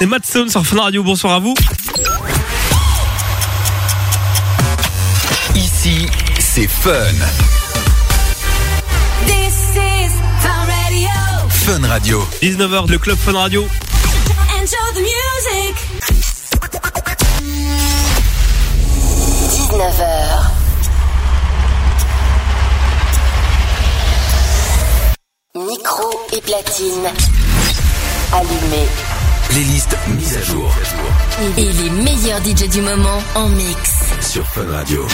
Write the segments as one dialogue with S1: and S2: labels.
S1: C'est Matt Stone sur Fun Radio. Bonsoir à vous.
S2: Ici, c'est Fun.
S3: This is Fun Radio.
S2: Fun Radio.
S1: 19h, le club Fun Radio.
S3: Enjoy the music.
S4: 19h. Micro et platine. Allumé.
S2: Playlist mise à jour
S4: Et les meilleurs DJ du moment en mix.
S2: sur Fun Radio.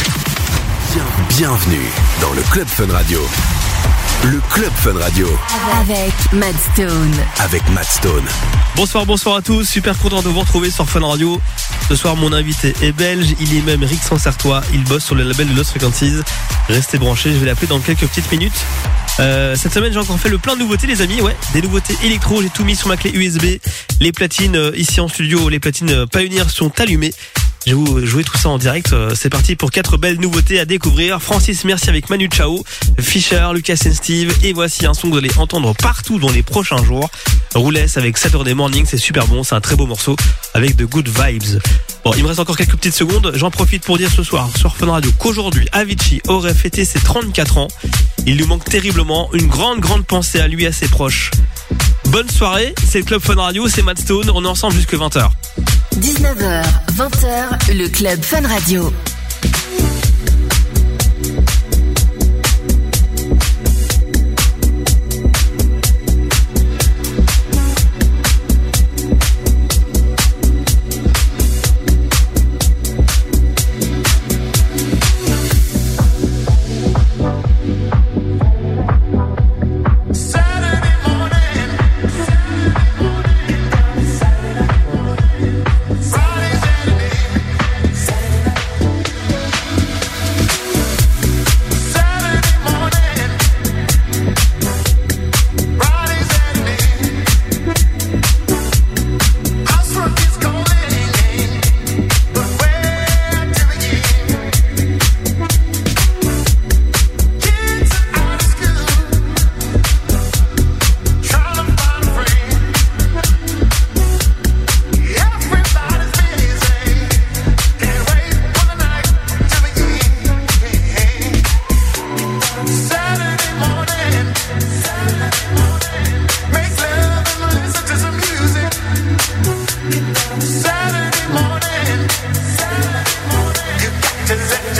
S2: Bien- Bienvenue dans le Club Fun Radio. Le Club Fun Radio
S4: Avec Mad Stone.
S2: avec Matt Stone.
S1: Bonsoir, bonsoir à tous. Super content de vous retrouver sur Fun Radio. Ce soir, mon invité est belge. Il est même Rick Sancertois. Il bosse sur le label de Lost Frequencies. Restez branchés. Je vais l'appeler dans quelques petites minutes. Euh, cette semaine, j'ai encore fait le plein de nouveautés, les amis. Ouais, des nouveautés électro. J'ai tout mis sur ma clé USB. Les platines euh, ici en studio, les platines euh, Pioneer sont allumées. Je vais vous jouer tout ça en direct. Euh, C'est parti pour quatre belles nouveautés à découvrir. Francis Merci avec Manu Chao, Fischer, Lucas and Steve. Et voici un son que vous allez entendre partout dans les prochains jours. Roulesse avec Saturday Morning, c'est super bon, c'est un très beau morceau avec de good vibes. Bon, il me reste encore quelques petites secondes. J'en profite pour dire ce soir sur Fun Radio qu'aujourd'hui, Avicii aurait fêté ses 34 ans. Il lui manque terriblement une grande, grande pensée à lui et à ses proches. Bonne soirée, c'est le Club Fun Radio, c'est Matt Stone, on est ensemble jusque 20h.
S4: 19h, 20h, le club Fun Radio.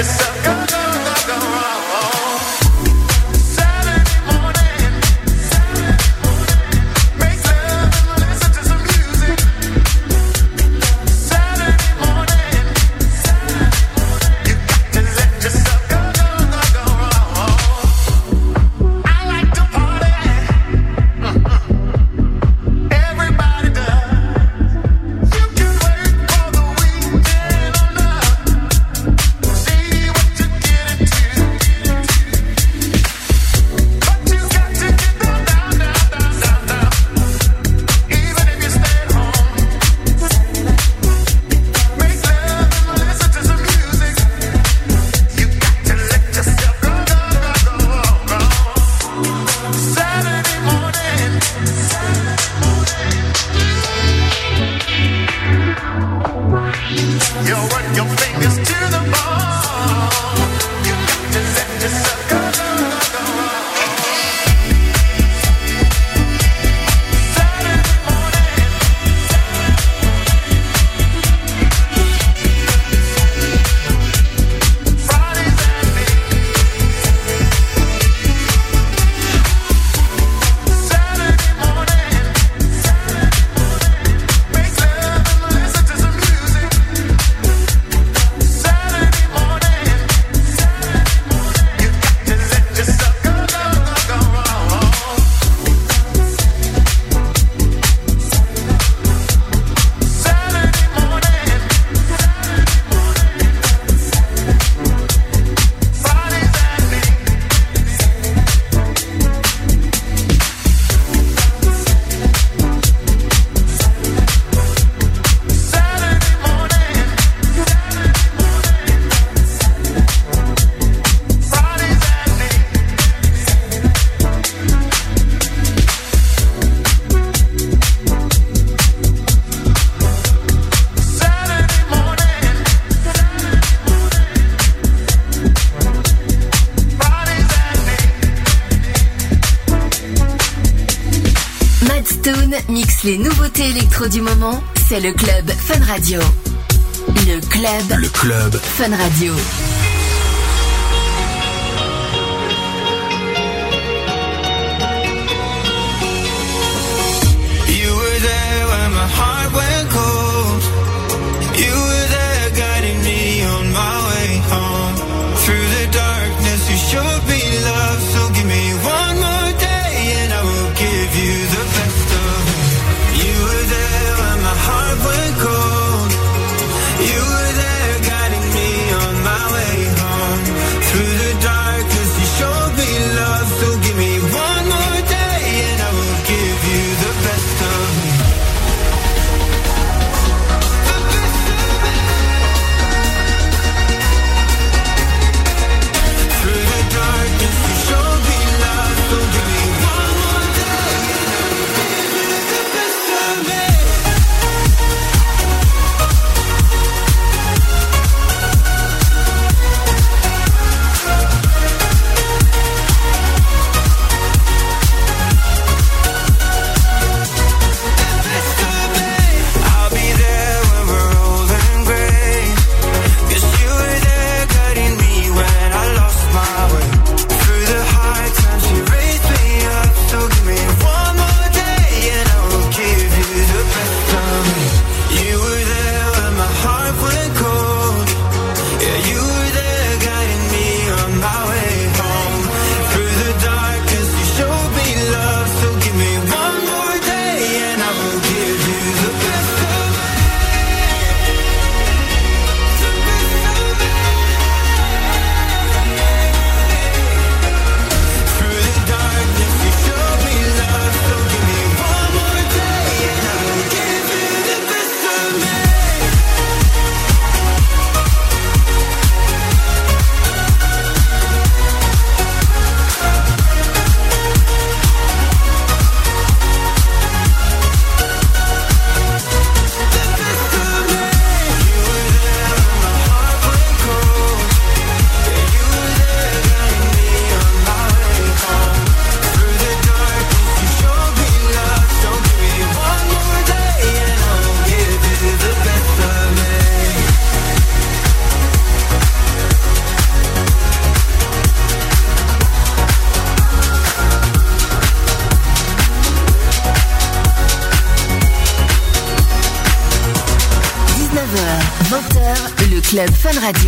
S5: Yes,
S6: I can do nothing wrong. du moment, c'est le club Fun Radio. Le club.
S2: Le club.
S6: Fun Radio. Fun Radio.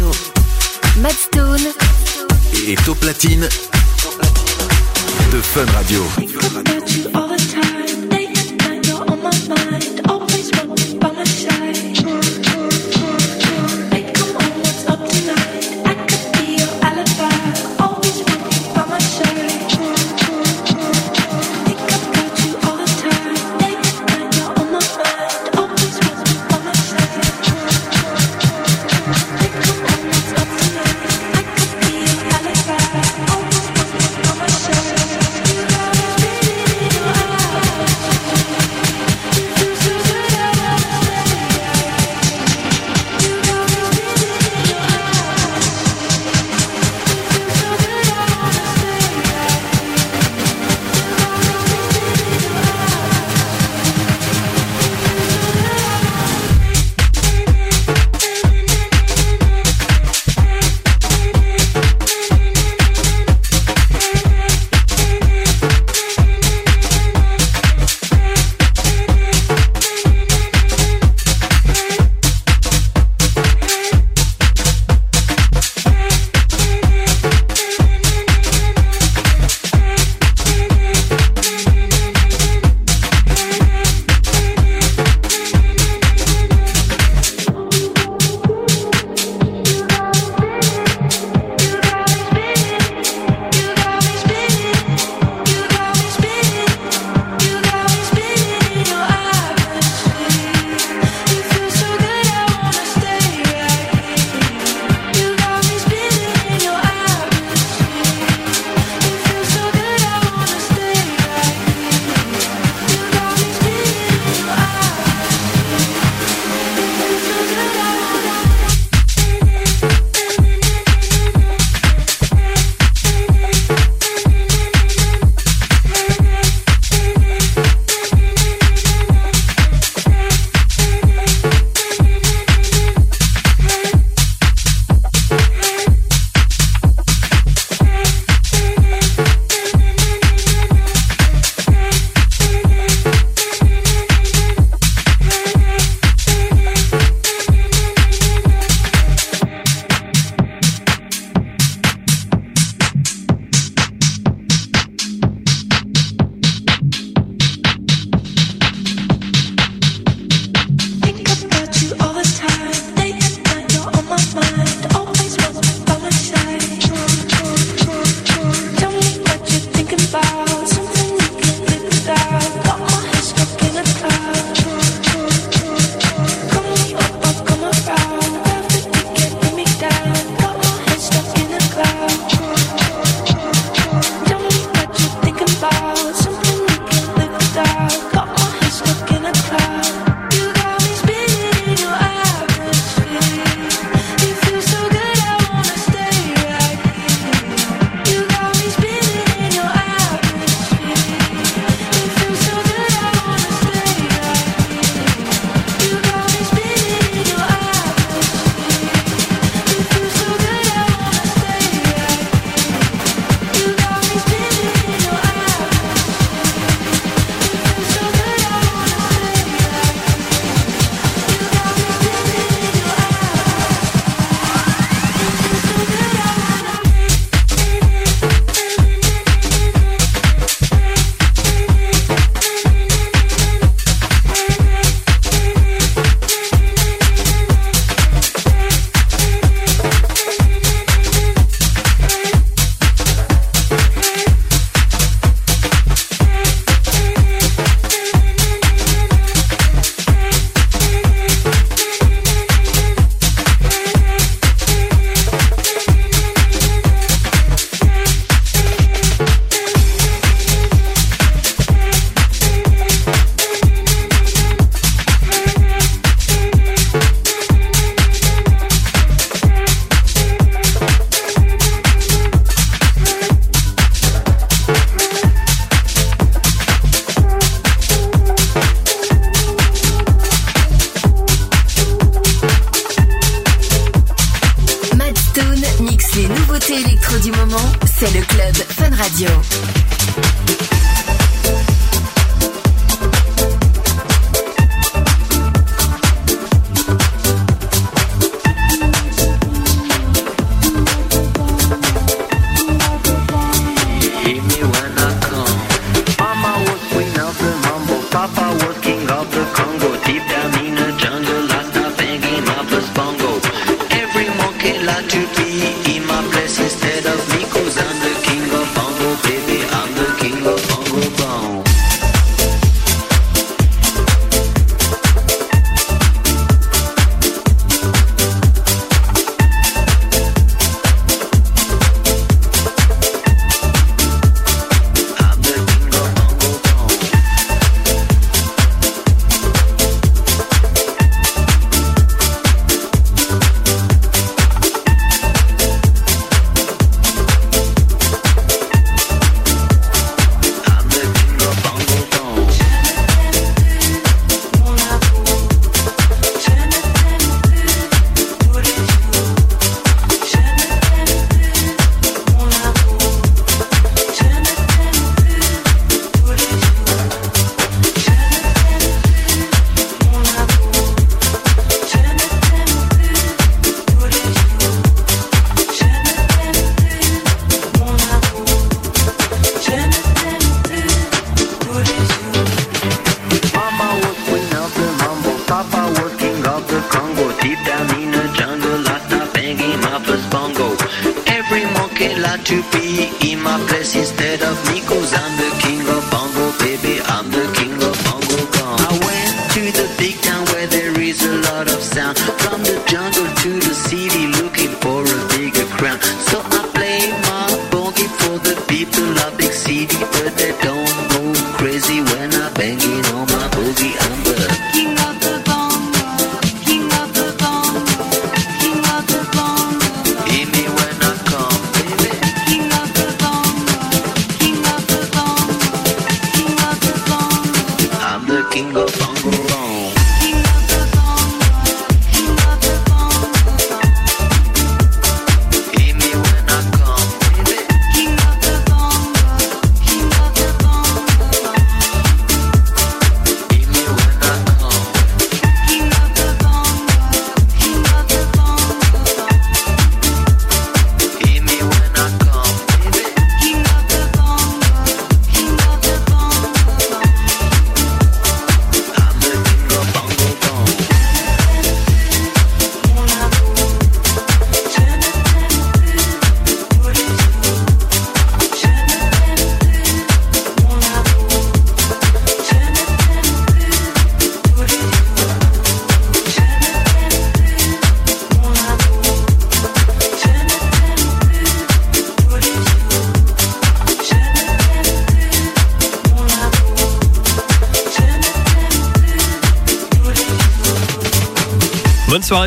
S2: Radio.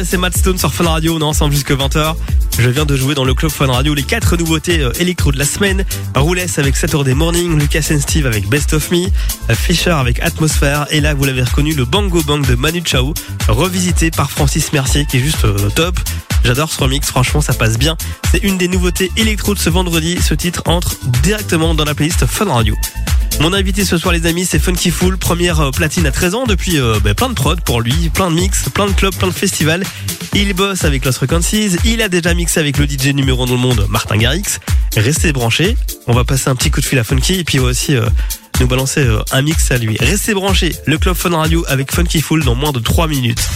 S1: C'est Matt Stone sur Fun Radio. On est ensemble jusque 20h. Je viens de jouer dans le club Fun Radio les quatre nouveautés euh, électro de la semaine. Rouless avec Saturday Morning, Lucas Steve avec Best of Me, euh, Fisher avec Atmosphere et là vous l'avez reconnu le Bango Bang de Manu Chao, revisité par Francis Mercier qui est juste euh, top. J'adore ce remix, franchement ça passe bien. C'est une des nouveautés électro de ce vendredi. Ce titre entre directement dans la playlist Fun Radio. Mon invité ce soir les amis c'est Funky Fool, première euh, platine à 13 ans depuis euh, bah, plein de prods pour lui, plein de mix, plein de clubs, plein de festivals. Il bosse avec Lost Frequencies, il a déjà mixé avec le DJ numéro 1 dans le monde Martin Garrix. Restez branchés, on va passer un petit coup de fil à Funky et puis il va aussi euh, nous balancer un mix à lui. Restez branchés, le club Fun Radio avec Funky Fool dans moins de 3 minutes.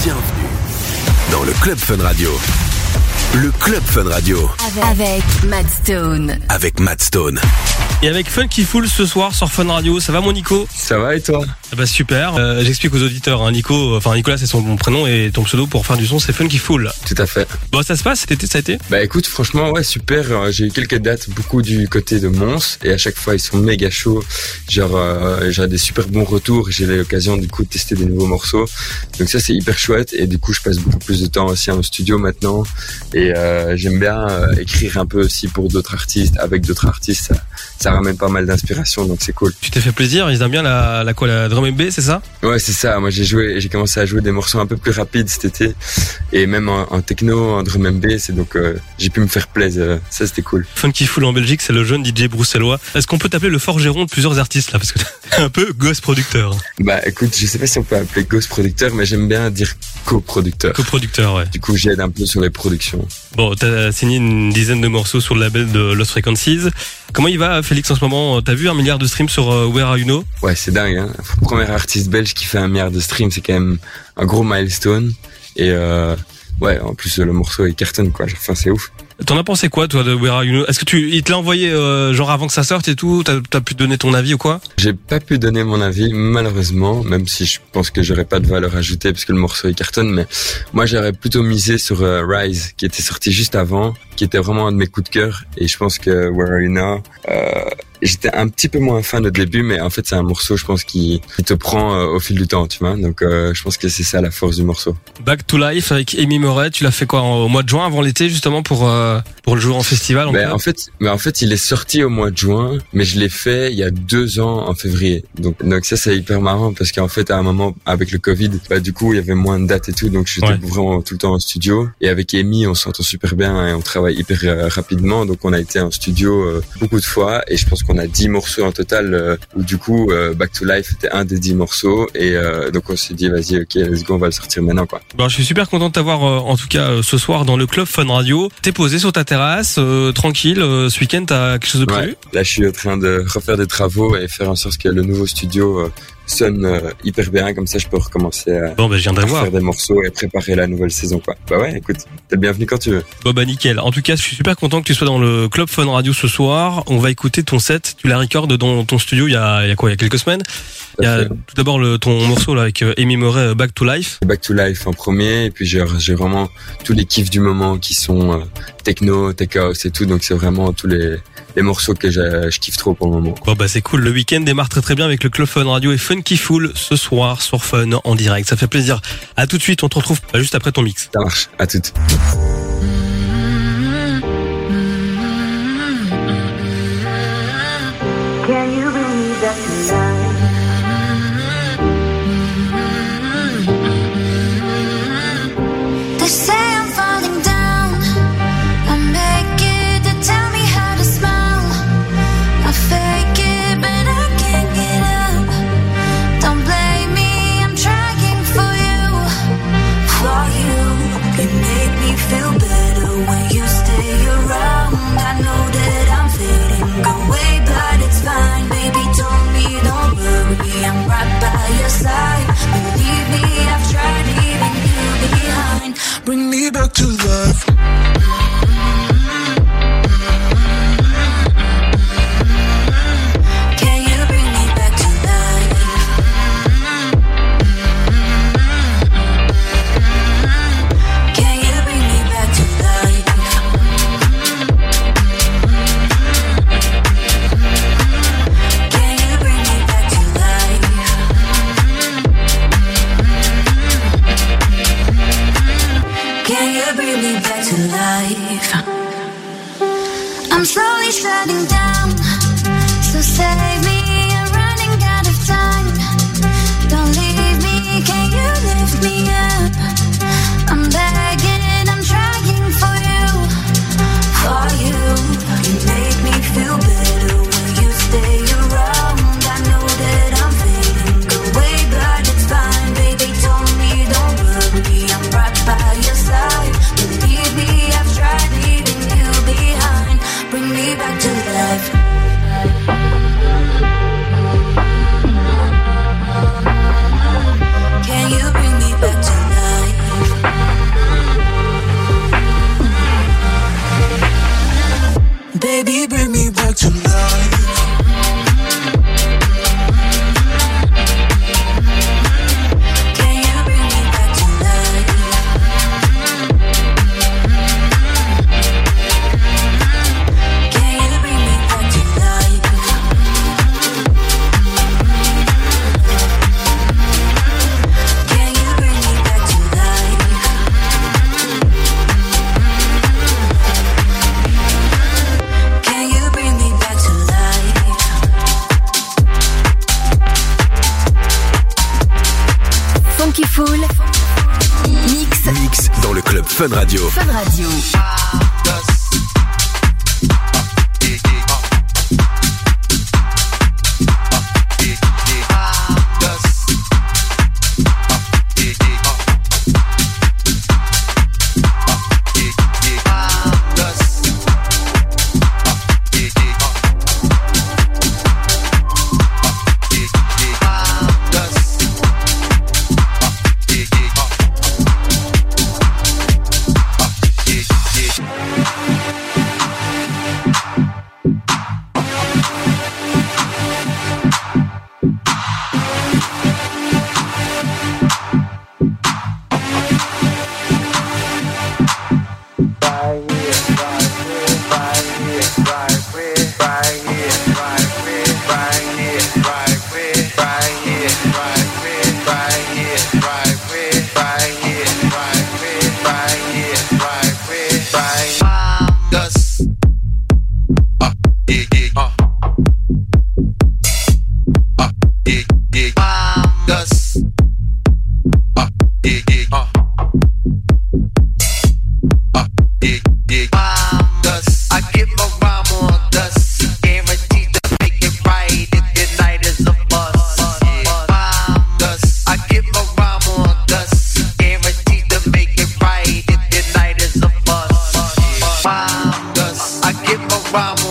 S2: Bienvenue dans le Club Fun Radio. Le Club Fun Radio
S6: Avec Matt Stone.
S2: avec Matt Stone.
S1: Et avec Funky Fool ce soir sur Fun Radio, ça va mon Nico?
S7: Ça va et toi?
S1: Ah Bah super, Euh, j'explique aux auditeurs, hein, Nico, enfin Nicolas c'est son mon prénom et ton pseudo pour faire du son c'est Funky Fool.
S7: Tout à fait.
S1: Bon ça se passe, cet été ça a été?
S7: Bah écoute, franchement, ouais, super. Euh, J'ai eu quelques dates, beaucoup du côté de Mons, et à chaque fois ils sont méga chauds. Genre, euh, j'ai des super bons retours. J'ai l'occasion du coup de tester des nouveaux morceaux. Donc ça c'est hyper chouette. Et du coup, je passe beaucoup plus de temps aussi en studio maintenant. Et euh, j'aime bien écrire un peu aussi pour d'autres artistes, avec d'autres artistes. Ça, ça ramène pas mal d'inspiration, donc c'est cool.
S1: Tu t'es fait plaisir, ils aiment bien la, la quoi, la drum and bass, c'est ça?
S7: Ouais, c'est ça. Moi, j'ai joué, j'ai commencé à jouer des morceaux un peu plus rapides cet été, et même en, en techno, en drum and bass, et donc euh, j'ai pu me faire plaisir. Ça, c'était cool.
S1: Funky Fool en Belgique, c'est le jeune DJ bruxellois. Est-ce qu'on peut t'appeler le forgeron de plusieurs artistes là? Parce que t'es un peu ghost producteur,
S7: Bah, écoute, je sais pas si on peut appeler ghost producteur, mais j'aime bien dire coproducteur.
S1: coproducteur, ouais.
S7: Du coup, j'aide un peu sur les productions.
S1: Bon, t'as signé une dizaine de morceaux sur le label de Lost Frequencies. Comment il va, Félix, en ce moment T'as vu un milliard de streams sur euh, Where Are You Know
S7: Ouais, c'est dingue. Hein. Premier artiste belge qui fait un milliard de streams, c'est quand même un gros milestone. Et euh, ouais, en plus le morceau il cartonne quoi. Enfin, c'est ouf.
S1: T'en as pensé quoi, toi, de Where You Est-ce que tu, il te l'a envoyé euh, genre avant que ça sorte et tout? T'as as pu donner ton avis ou quoi?
S7: J'ai pas pu donner mon avis malheureusement, même si je pense que j'aurais pas de valeur ajoutée parce que le morceau il cartonne. Mais moi, j'aurais plutôt misé sur euh, Rise, qui était sorti juste avant, qui était vraiment un de mes coups de cœur. Et je pense que Where Are You Now, euh, j'étais un petit peu moins fan au début, mais en fait c'est un morceau, je pense, qui, qui te prend euh, au fil du temps, tu vois. Donc euh, je pense que c'est ça la force du morceau.
S1: Back to Life avec Amy Moret, tu l'as fait quoi au mois de juin avant l'été justement pour euh, pour le jouer en festival en
S7: Ben, en fait, mais en fait, il est sorti au mois de juin, mais je l'ai fait il y a deux ans en février. Donc, donc ça, c'est hyper marrant parce qu'en fait, à un moment, avec le Covid, bah, du coup, il y avait moins de dates et tout, donc j'étais
S1: Ouais.
S7: vraiment tout le temps en studio. Et avec Amy, on s'entend super bien et on travaille hyper euh, rapidement. Donc, on a été en studio euh, beaucoup de fois et je pense qu'on a 10 morceaux en total euh, où du coup, euh, Back to Life était un des 10 morceaux et euh, donc on s'est dit, vas-y, ok, let's go, on va le sortir maintenant, quoi.
S1: Bon, je suis super content de t'avoir euh, en tout cas euh, ce soir dans le club Fun Radio. T'es posé sur ta terrasse, euh, tranquille. euh, ce week-end, t'as quelque chose de prévu?
S7: Ouais. Là, je suis en train de refaire des travaux et faire en sorte que le nouveau studio euh, sonne euh, hyper bien. Comme ça, je peux recommencer à,
S1: Bon, ben je
S7: à faire des morceaux et préparer la nouvelle saison, quoi. Bah ouais, écoute, t'es le bienvenu quand tu veux.
S1: Bon, bah nickel. En tout cas, je suis super content que tu sois dans le club Fun Radio ce soir. On va écouter ton set. Tu l'as record dans ton studio il y a, il y a quoi? Il y a quelques semaines? Il y a tout d'abord le ton morceau là avec euh, Amy Moret, euh, Back to Life.
S7: Back to Life en premier, et puis j'ai vraiment tous les kiffs du moment qui sont euh, techno, tech house et tout. Donc c'est vraiment tous les, les morceaux que je, kiffe trop pour le moment.
S1: Bon bah c'est cool. Le week-end démarre très très bien avec le club Fun Radio et Funky Fool ce soir sur Fun en direct. Ça fait plaisir. À tout de suite. On te retrouve juste après ton mix.
S7: Ça marche. À toutes.
S8: bomb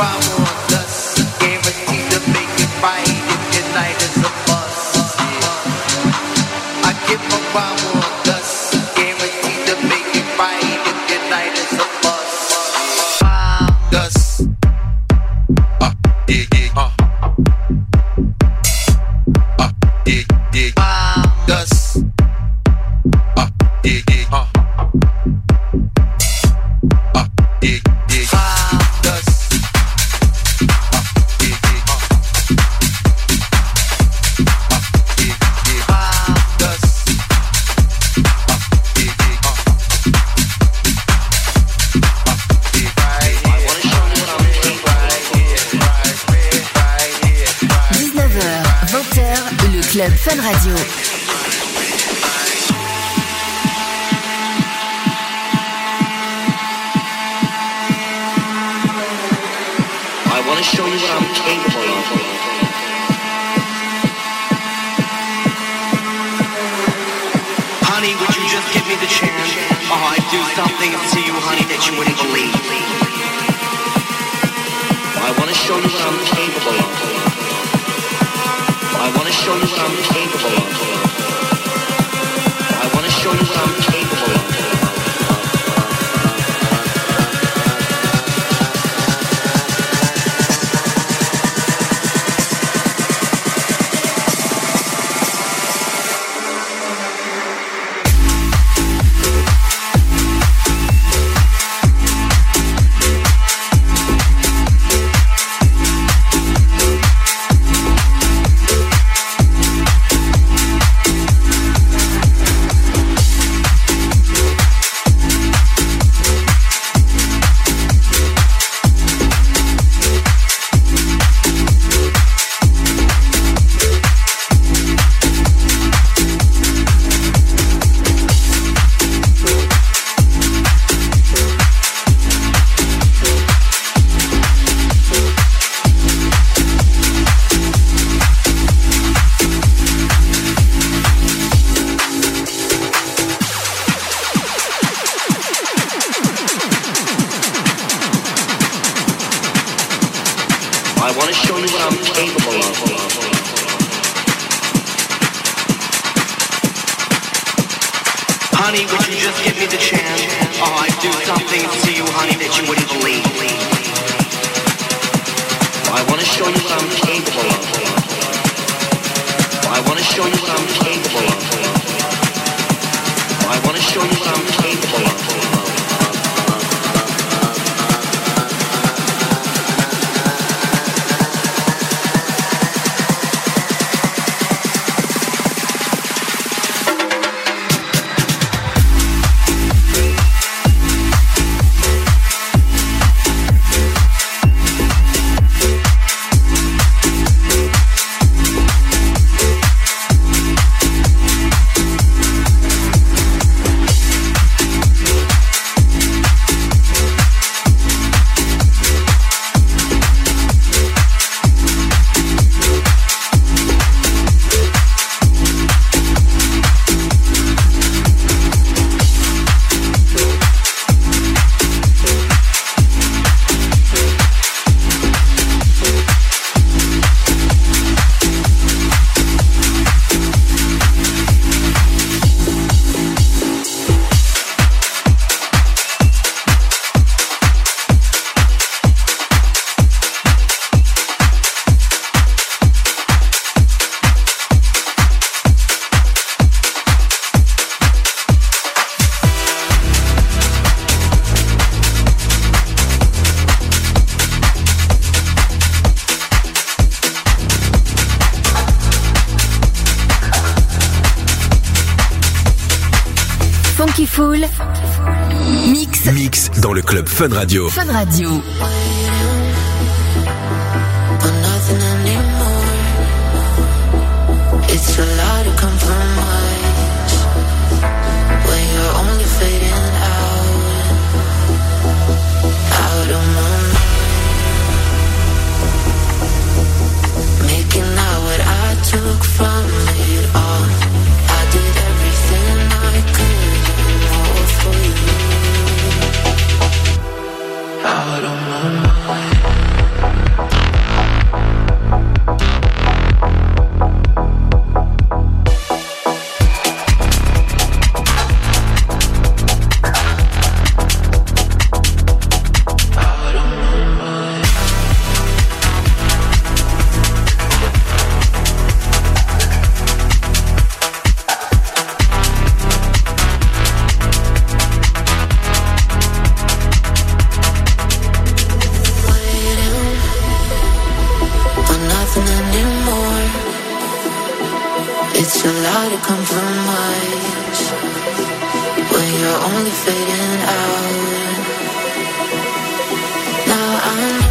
S8: vamos. I
S9: want to show you what I'm capable of. I want to show you what I'm capable of. I want to show you what I'm capable of. I want to show you what I'm capable of.
S8: Mix.
S2: Mix dans le club Fun Radio.
S8: Fun Radio.
S10: allowed to compromise when you're only fading out. Now
S6: I'm.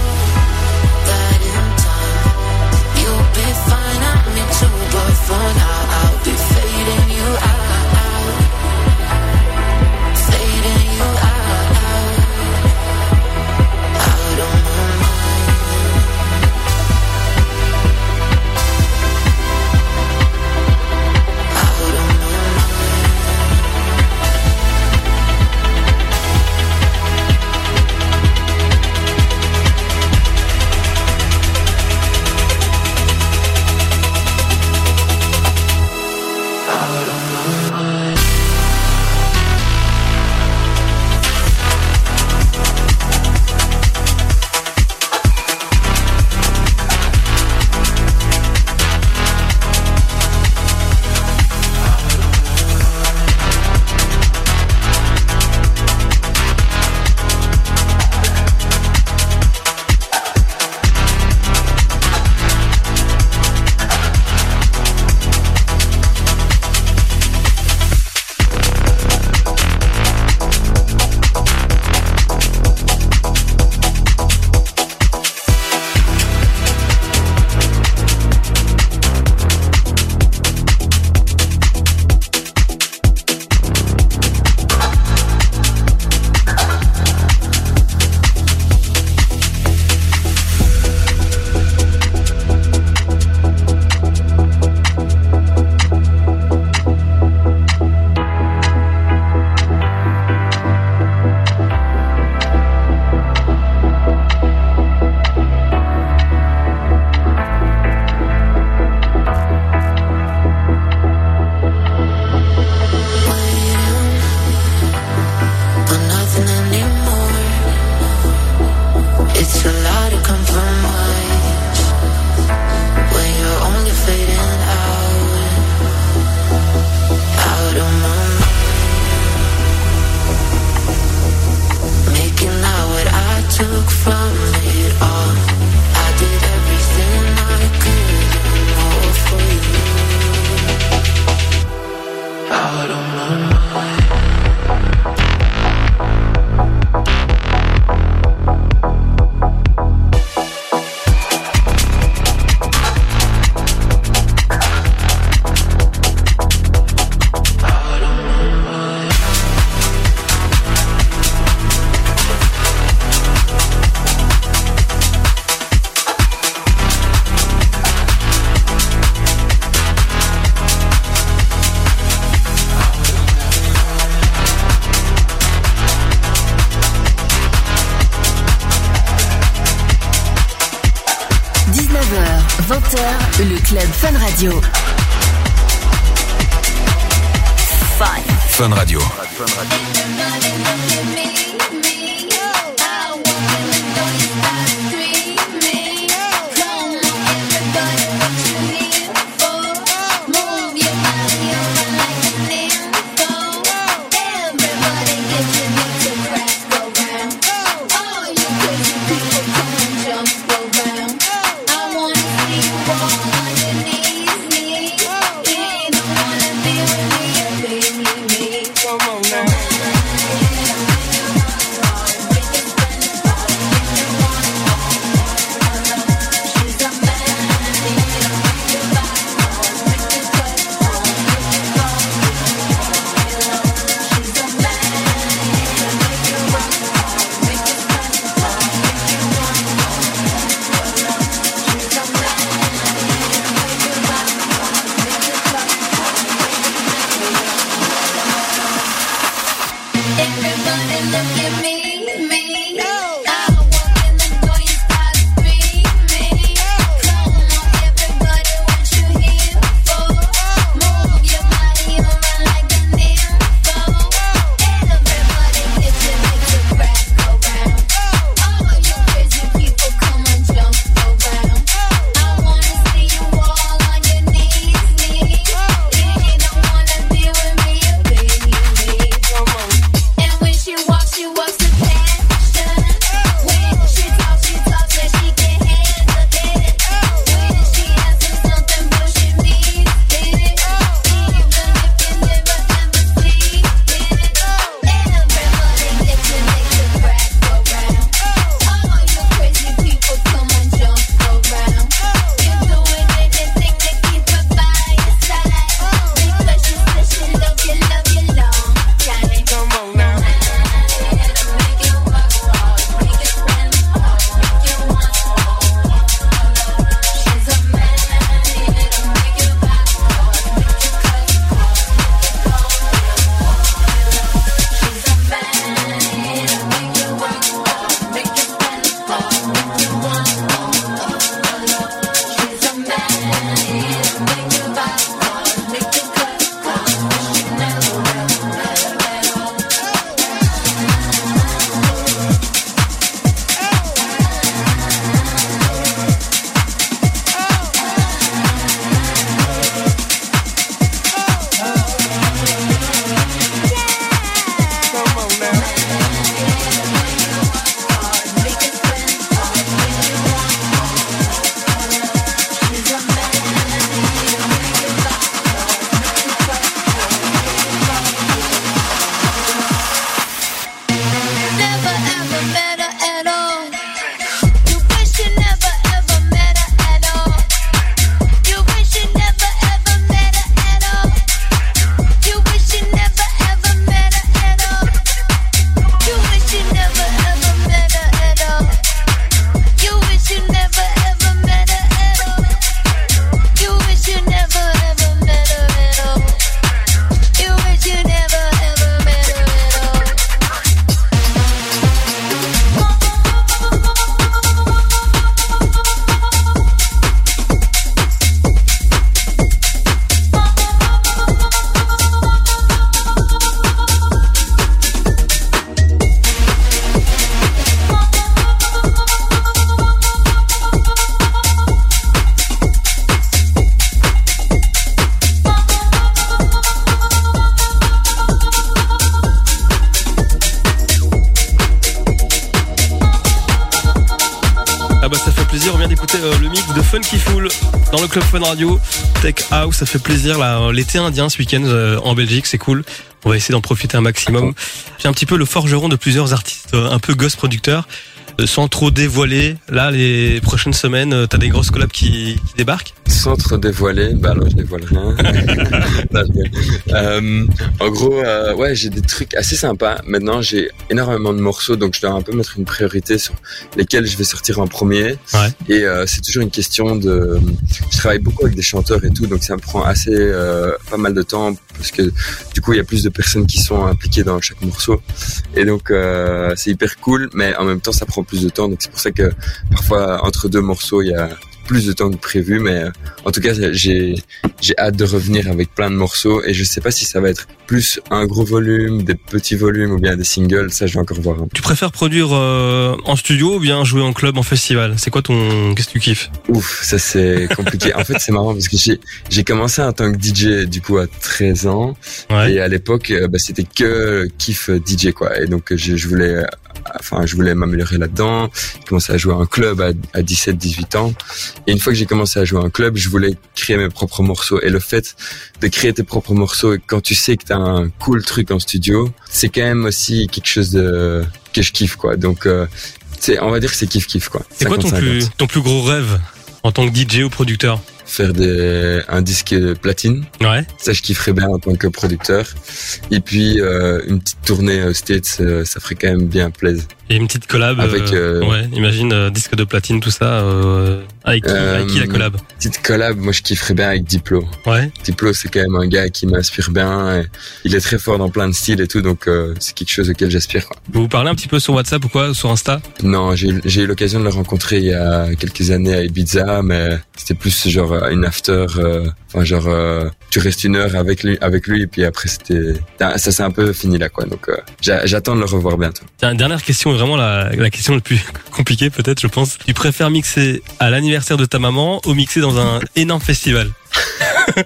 S6: Club Fun Radio. Fun.
S2: Fun Radio.
S11: Come
S1: Funky Fool dans le Club Fun Radio. Tech House, ça fait plaisir là. L'été indien ce week-end euh, en Belgique, c'est cool. On va essayer d'en profiter un maximum. J'ai un petit peu le forgeron de plusieurs artistes, euh, un peu ghost producteurs, sans trop dévoiler. Là, les prochaines semaines, euh, t'as des grosses collabs qui, qui débarquent.
S7: Sans trop dévoiler, bah alors je dévoile rien. Non, je. Euh, en gros, euh, ouais, j'ai des trucs assez sympas. Maintenant, j'ai énormément de morceaux, donc je dois un peu mettre une priorité sur lesquels je vais sortir en premier.
S1: Ouais.
S7: Et euh, c'est toujours une question de. Je travaille beaucoup avec des chanteurs et tout, donc ça me prend assez euh, pas mal de temps parce que du coup, il y a plus de personnes qui sont impliquées dans chaque morceau. Et donc, euh, c'est hyper cool, mais en même temps, ça prend plus de temps. Donc c'est pour ça que parfois, entre deux morceaux, il y a plus de temps que prévu, mais euh, en tout cas, j'ai j'ai hâte de revenir avec plein de morceaux et je sais pas si ça va être plus un gros volume, des petits volumes ou bien des singles. Ça, je vais encore voir.
S1: Tu préfères produire euh, en studio ou bien jouer en club, en festival? C'est quoi ton... Qu'est-ce que tu kiffes?
S7: Ouf, ça c'est compliqué. en fait, c'est marrant parce que j'ai j'ai commencé en tant que DJ du coup à 13 ans
S1: Ouais.
S7: et à l'époque, euh, bah, c'était que kiff DJ quoi. Et donc je, je voulais, enfin, je voulais m'améliorer là-dedans. J'ai commencé à jouer en club à, à 17-18 ans. Et une fois que j'ai commencé à jouer en club, je voulais créer mes propres morceaux. Et le fait de créer tes propres morceaux, quand tu sais que t'as un cool truc en studio, c'est quand même aussi quelque chose de que je kiffe quoi. Donc euh, c'est, on va dire que c'est kiff kiff quoi.
S1: C'est quoi ton
S7: 50-50.
S1: plus, ton plus gros rêve en tant que DJ ou producteur?
S7: Faire des, un disque platine.
S1: Ouais.
S7: Ça, je kifferais bien en tant que producteur. Et puis, euh, une petite tournée aux States, euh, ça ferait quand même bien plaisir.
S1: Et une petite collab.
S7: Avec,
S1: euh,
S7: euh,
S1: Ouais, imagine euh, disque de platine, tout ça. euh, avec, qui,
S7: Euh,
S1: avec qui la collab
S7: Petite collab, moi, je kifferais bien avec Diplo.
S1: Ouais.
S7: Diplo, c'est quand même un gars qui m'inspire bien. et il est très fort dans plein de styles et tout, donc euh, c'est quelque chose auquel j'aspire.
S1: Vous vous parlez un petit peu sur WhatsApp ou quoi Sur Insta?
S7: Non, j'ai eu l'occasion de le rencontrer il y a quelques années à Ibiza, mais c'était plus genre euh, une after. Enfin, genre, euh, tu restes une heure avec lui, avec lui, et puis après, c'était, ça s'est un peu fini là, quoi. Donc, euh, j'a- j'attends de le revoir bientôt.
S1: Tiens, dernière question, est vraiment la, question la plus compliquée peut-être, je pense. Tu préfères mixer à l'anniversaire de ta maman ou mixer dans un énorme festival?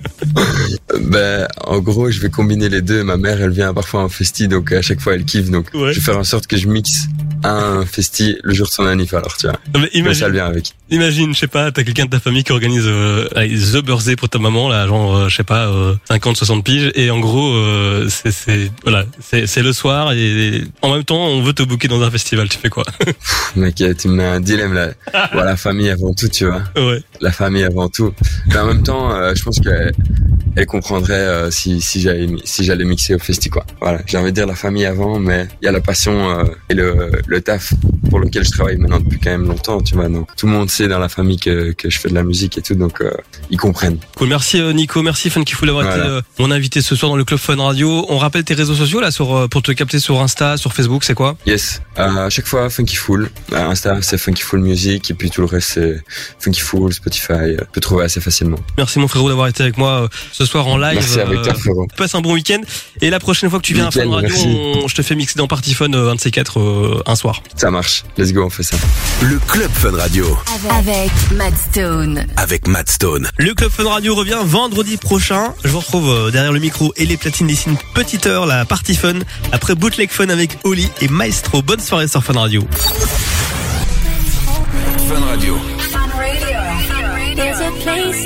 S7: Ben, en gros, je vais combiner les deux. Ma mère, elle vient parfois en festi, donc à chaque fois, elle kiffe. Donc,
S1: Ouais.
S7: je vais faire en sorte que je mixe un festi le jour de son anniv. Alors, tu vois,
S1: Non, mais
S7: Comme ça,
S1: imagine,
S7: elle vient avec.
S1: imagine, je sais pas, t'as quelqu'un de ta famille qui organise euh, The Birthday pour ta maman, là, genre, euh, je sais pas, euh, 50, 60 piges, et en gros, euh, c'est, voilà, c'est, le soir, et en même temps, on veut te booker dans un festival, tu fais quoi?
S7: Pff, Mec, tu me mets un dilemme là. Voilà, la famille avant tout, tu vois.
S1: Ouais.
S7: La famille avant tout. Mais en même temps, euh, je pense qu'elle elle comprendrait euh, si, si j'allais si j'allais mixer au festi, quoi. Voilà, j'ai envie de dire la famille avant, mais il y a la passion euh, et le, le taf pour lequel je travaille maintenant depuis quand même longtemps, tu vois. Donc, tout le monde sait dans la famille que, que je fais de la musique et tout, donc euh, ils comprennent.
S1: Cool, merci euh, Nico, merci Funkyful d'avoir
S7: Voilà.
S1: été euh, mon invité ce soir dans le Club Fun Radio. On rappelle tes réseaux sociaux là sur euh, pour te capter sur Insta, sur Facebook, c'est quoi?
S7: Yes, euh, à chaque fois Funky Fool. Insta c'est Funky Fool Music et puis tout le reste c'est Funky Fool, Spotify. Tu peux trouver assez facilement.
S1: Merci mon frérot d'avoir été avec moi ce soir en live.
S7: Merci avec toi
S1: Euh. Passe un bon week-end et la prochaine fois que tu viens à Fun Radio, on- je te fais mixer dans Party Fun euh, un de ces quatre euh, un soir.
S7: Ça marche. Let's go, on fait ça.
S2: Le Club Fun Radio
S6: Avec Matt Stone.
S2: avec Matt Stone.
S1: Le Club Fun Radio revient vendredi prochain. Je vous retrouve euh, derrière le micro et les platines d'ici une petite heure, la Party Fun. Après Bootleg Fun avec Oli et Maestro. Bonne soirée sur Fun Radio.
S2: Fun Radio.
S12: There's a place.